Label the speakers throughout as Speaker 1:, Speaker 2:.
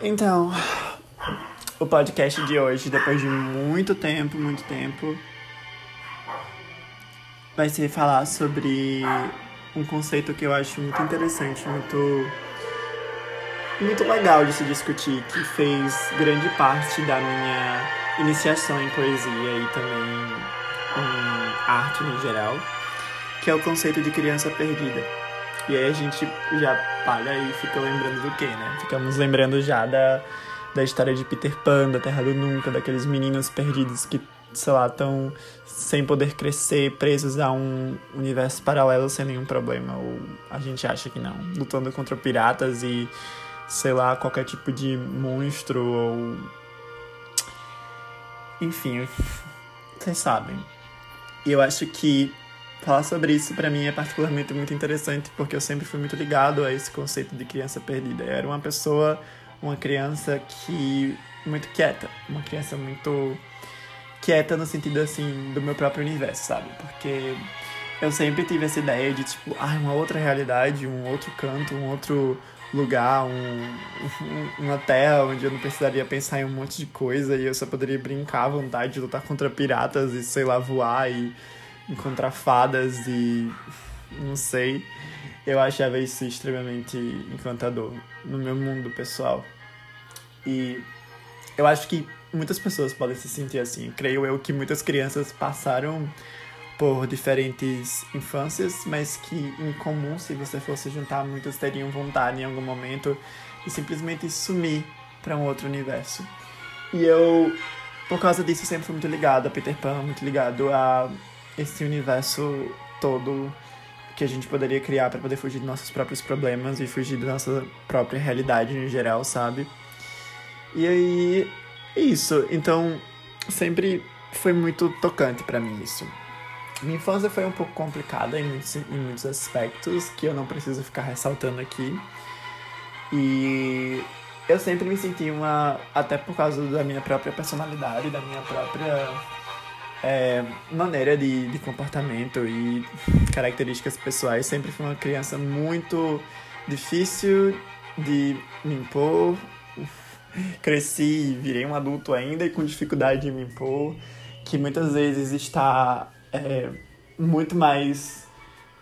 Speaker 1: Então, o podcast de hoje, depois de muito tempo, muito tempo, vai ser falar sobre um conceito que eu acho muito interessante, muito muito legal de se discutir, que fez grande parte da minha iniciação em poesia e também em arte no geral, que é o conceito de criança perdida. E aí a gente já para e fica lembrando do quê, né? Ficamos lembrando já da, da história de Peter Pan, da Terra do Nunca, daqueles meninos perdidos que, sei lá, estão sem poder crescer, presos a um universo paralelo sem nenhum problema. Ou a gente acha que não. Lutando contra piratas e, sei lá, qualquer tipo de monstro ou. Enfim, vocês sabem. Eu acho que falar sobre isso para mim é particularmente muito interessante porque eu sempre fui muito ligado a esse conceito de criança perdida. Eu era uma pessoa, uma criança que muito quieta, uma criança muito quieta no sentido assim do meu próprio universo, sabe? Porque eu sempre tive essa ideia de tipo, ah, uma outra realidade, um outro canto, um outro lugar, um, um, uma terra onde eu não precisaria pensar em um monte de coisa e eu só poderia brincar à vontade, de lutar contra piratas e sei lá voar e encontrar fadas e não sei. Eu achava isso extremamente encantador no meu mundo pessoal. E eu acho que muitas pessoas podem se sentir assim. Creio eu que muitas crianças passaram por diferentes infâncias, mas que em comum, se você fosse juntar, muitas teriam vontade em algum momento de simplesmente sumir para um outro universo. E eu, por causa disso, sempre fui muito ligado a Peter Pan, muito ligado a esse universo todo que a gente poderia criar para poder fugir dos nossos próprios problemas e fugir da nossa própria realidade em geral, sabe? E aí, é isso. Então, sempre foi muito tocante para mim isso. Minha infância foi um pouco complicada em muitos, em muitos aspectos que eu não preciso ficar ressaltando aqui. E eu sempre me senti uma. Até por causa da minha própria personalidade, da minha própria é, maneira de, de comportamento e características pessoais, sempre fui uma criança muito difícil de me impor. Cresci virei um adulto ainda e com dificuldade de me impor, que muitas vezes está é, muito mais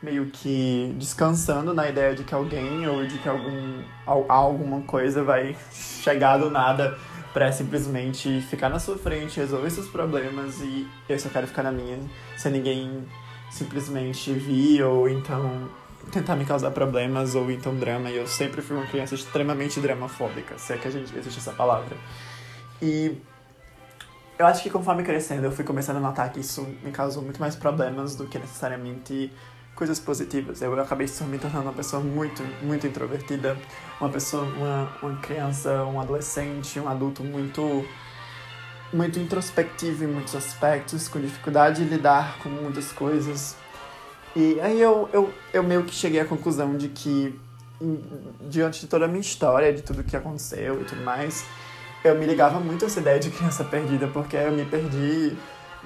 Speaker 1: meio que descansando na ideia de que alguém ou de que algum, alguma coisa vai chegar do nada para simplesmente ficar na sua frente, resolver seus problemas e eu só quero ficar na minha, sem ninguém simplesmente vir ou então tentar me causar problemas ou então drama. E eu sempre fui uma criança extremamente dramafóbica, se é que a gente existe essa palavra. E eu acho que conforme crescendo, eu fui começando a notar que isso me causou muito mais problemas do que necessariamente coisas positivas. Eu acabei me tornando uma pessoa muito, muito introvertida, uma pessoa, uma, uma criança, um adolescente, um adulto muito muito introspectivo em muitos aspectos, com dificuldade de lidar com muitas coisas. E aí eu, eu, eu meio que cheguei à conclusão de que, diante de toda a minha história, de tudo que aconteceu e tudo mais, eu me ligava muito a essa ideia de criança perdida, porque eu me perdi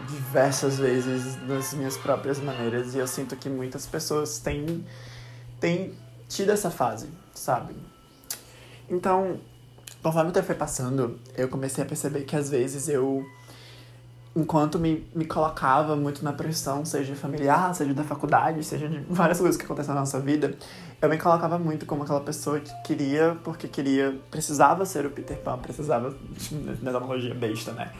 Speaker 1: diversas vezes nas minhas próprias maneiras e eu sinto que muitas pessoas têm, têm tido essa fase, sabe? Então, conforme o tempo foi passando, eu comecei a perceber que às vezes eu, enquanto me, me colocava muito na pressão, seja familiar, seja da faculdade, seja de várias coisas que acontecem na nossa vida, eu me colocava muito como aquela pessoa que queria, porque queria, precisava ser o Peter Pan, precisava, na analogia besta, né?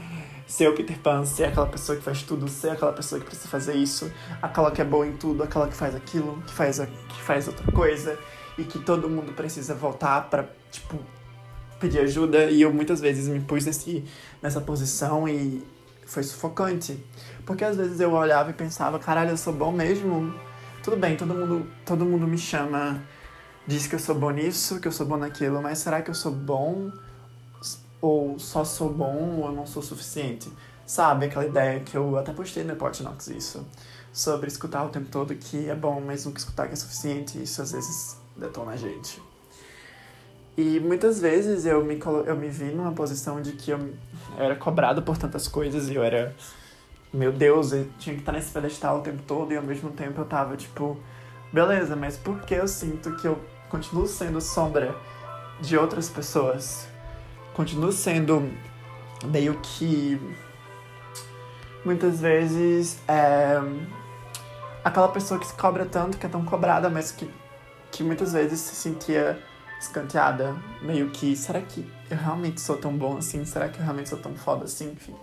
Speaker 1: Ser o Peter Pan, ser aquela pessoa que faz tudo, ser aquela pessoa que precisa fazer isso, aquela que é boa em tudo, aquela que faz aquilo, que faz, a, que faz outra coisa, e que todo mundo precisa voltar para tipo, pedir ajuda. E eu muitas vezes me pus nesse, nessa posição e foi sufocante. Porque às vezes eu olhava e pensava, caralho, eu sou bom mesmo? Tudo bem, todo mundo, todo mundo me chama, diz que eu sou bom nisso, que eu sou bom naquilo, mas será que eu sou bom? Ou só sou bom ou não sou suficiente. Sabe aquela ideia que eu até postei no Portnox isso, sobre escutar o tempo todo que é bom, mas nunca escutar que é suficiente, isso às vezes detona a gente. E muitas vezes eu me, eu me vi numa posição de que eu, eu era cobrado por tantas coisas e eu era, meu Deus, eu tinha que estar nesse pedestal o tempo todo e ao mesmo tempo eu tava tipo, beleza, mas por que eu sinto que eu continuo sendo sombra de outras pessoas? Continuo sendo meio que muitas vezes é aquela pessoa que se cobra tanto, que é tão cobrada, mas que, que muitas vezes se sentia escanteada, meio que, será que eu realmente sou tão bom assim? Será que eu realmente sou tão foda assim? Enfim.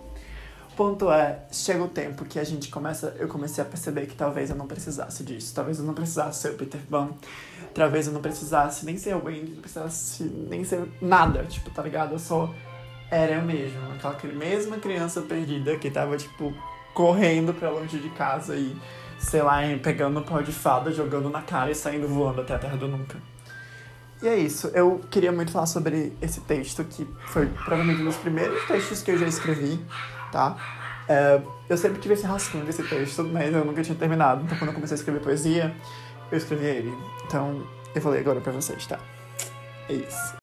Speaker 1: Ponto é, chega o tempo que a gente começa, eu comecei a perceber que talvez eu não precisasse disso, talvez eu não precisasse ser o Peter Pan, talvez eu não precisasse nem ser o Wendy, não precisasse nem ser nada, tipo, tá ligado? Eu só era eu mesmo, aquela mesma criança perdida que tava, tipo, correndo pra longe de casa e, sei lá, pegando um pau de fada, jogando na cara e saindo voando até a Terra do Nunca. E é isso, eu queria muito falar sobre esse texto, que foi provavelmente um dos primeiros textos que eu já escrevi, tá? É, eu sempre tive esse rascunho desse texto, mas eu nunca tinha terminado. Então, quando eu comecei a escrever poesia, eu escrevi ele. Então, eu ler agora pra vocês, tá? É isso.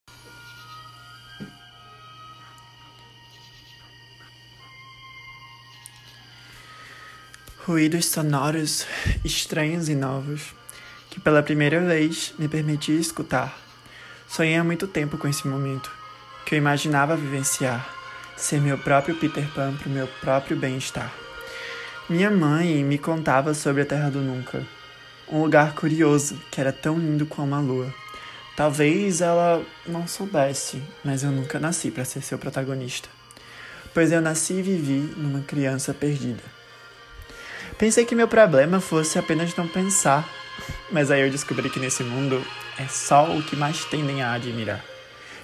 Speaker 1: Ruídos sonoros, estranhos e novos, que pela primeira vez me permitia escutar Sonhei há muito tempo com esse momento, que eu imaginava vivenciar, ser meu próprio Peter Pan para o meu próprio bem-estar. Minha mãe me contava sobre a Terra do Nunca, um lugar curioso que era tão lindo como a lua. Talvez ela não soubesse, mas eu nunca nasci para ser seu protagonista. Pois eu nasci e vivi numa criança perdida. Pensei que meu problema fosse apenas não pensar, mas aí eu descobri que nesse mundo é só o que mais tendem a admirar.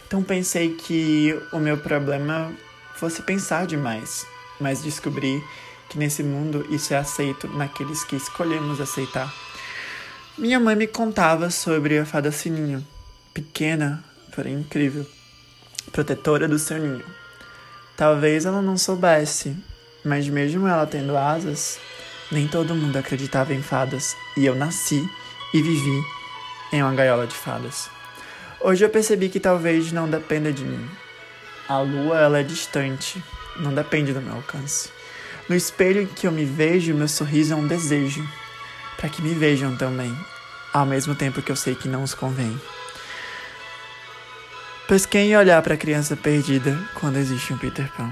Speaker 1: Então pensei que o meu problema fosse pensar demais, mas descobri que nesse mundo isso é aceito naqueles que escolhemos aceitar. Minha mãe me contava sobre a fada sininho, pequena, porém incrível, protetora do seu ninho. Talvez ela não soubesse, mas mesmo ela tendo asas, nem todo mundo acreditava em fadas, e eu nasci e vivi em uma gaiola de fadas. Hoje eu percebi que talvez não dependa de mim. A lua ela é distante, não depende do meu alcance. No espelho em que eu me vejo, meu sorriso é um desejo, para que me vejam também, ao mesmo tempo que eu sei que não os convém. Pois quem ia olhar para a criança perdida quando existe um Peter Pan?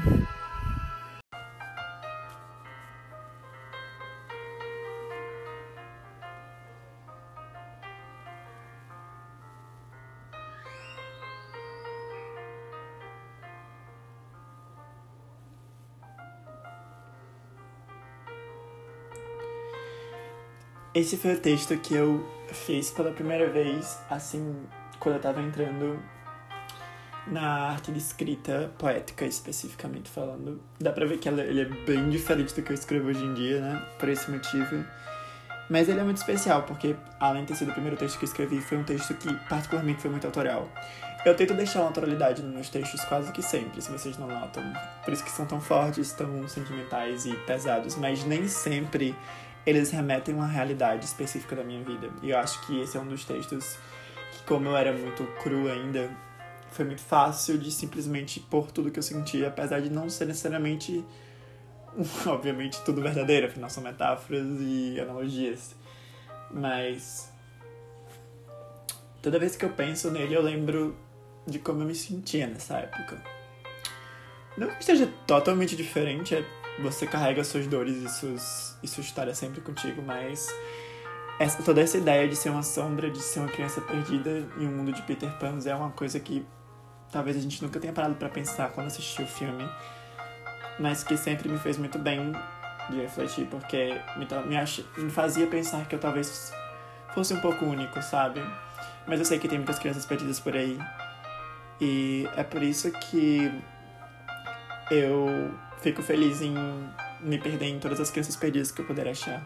Speaker 1: Esse foi o texto que eu fiz pela primeira vez, assim, quando eu tava entrando na arte de escrita poética, especificamente falando. Dá pra ver que ele é bem diferente do que eu escrevo hoje em dia, né? Por esse motivo. Mas ele é muito especial, porque além de ter sido o primeiro texto que eu escrevi, foi um texto que particularmente foi muito autoral. Eu tento deixar uma autoralidade nos meus textos quase que sempre, se vocês não notam. Por isso que são tão fortes, tão sentimentais e pesados, mas nem sempre eles remetem uma realidade específica da minha vida. E eu acho que esse é um dos textos que, como eu era muito cru ainda, foi muito fácil de simplesmente pôr tudo que eu sentia, apesar de não ser necessariamente, obviamente, tudo verdadeiro, afinal são metáforas e analogias. Mas toda vez que eu penso nele, eu lembro de como eu me sentia nessa época. Não que seja totalmente diferente, é você carrega suas dores e, suas, e sua história sempre contigo, mas essa, toda essa ideia de ser uma sombra, de ser uma criança perdida em um mundo de Peter Pan é uma coisa que talvez a gente nunca tenha parado para pensar quando assistiu o filme, mas que sempre me fez muito bem de refletir, porque me, me, ach, me fazia pensar que eu talvez fosse um pouco único, sabe? Mas eu sei que tem muitas crianças perdidas por aí. E é por isso que eu fico feliz em me perder em todas as crianças perdidas que eu puder achar.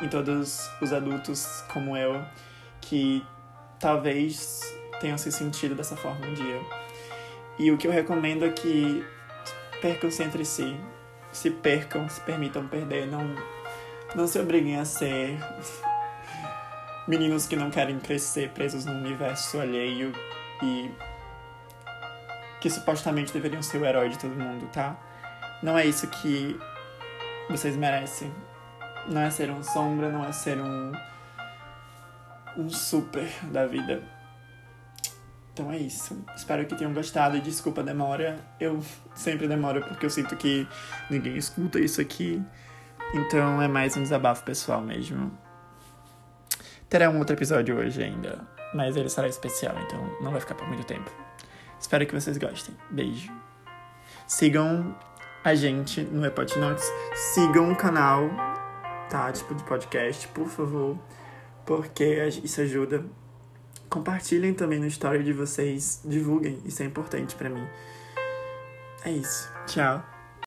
Speaker 1: Em todos os adultos como eu, que talvez tenham se sentido dessa forma um dia. E o que eu recomendo é que percam-se entre si. Se percam, se permitam perder. Não, não se obriguem a ser meninos que não querem crescer presos num universo alheio e que supostamente deveriam ser o herói de todo mundo, tá? Não é isso que vocês merecem. Não é ser um sombra, não é ser um. um super da vida. Então é isso. Espero que tenham gostado desculpa a demora. Eu sempre demoro porque eu sinto que ninguém escuta isso aqui. Então é mais um desabafo pessoal mesmo. Terá um outro episódio hoje ainda, mas ele será especial, então não vai ficar por muito tempo. Espero que vocês gostem. Beijo. Sigam a gente no Epot Notes. Sigam o canal, tá? Tipo de podcast, por favor. Porque isso ajuda. Compartilhem também no story de vocês. Divulguem, isso é importante para mim. É isso. Tchau.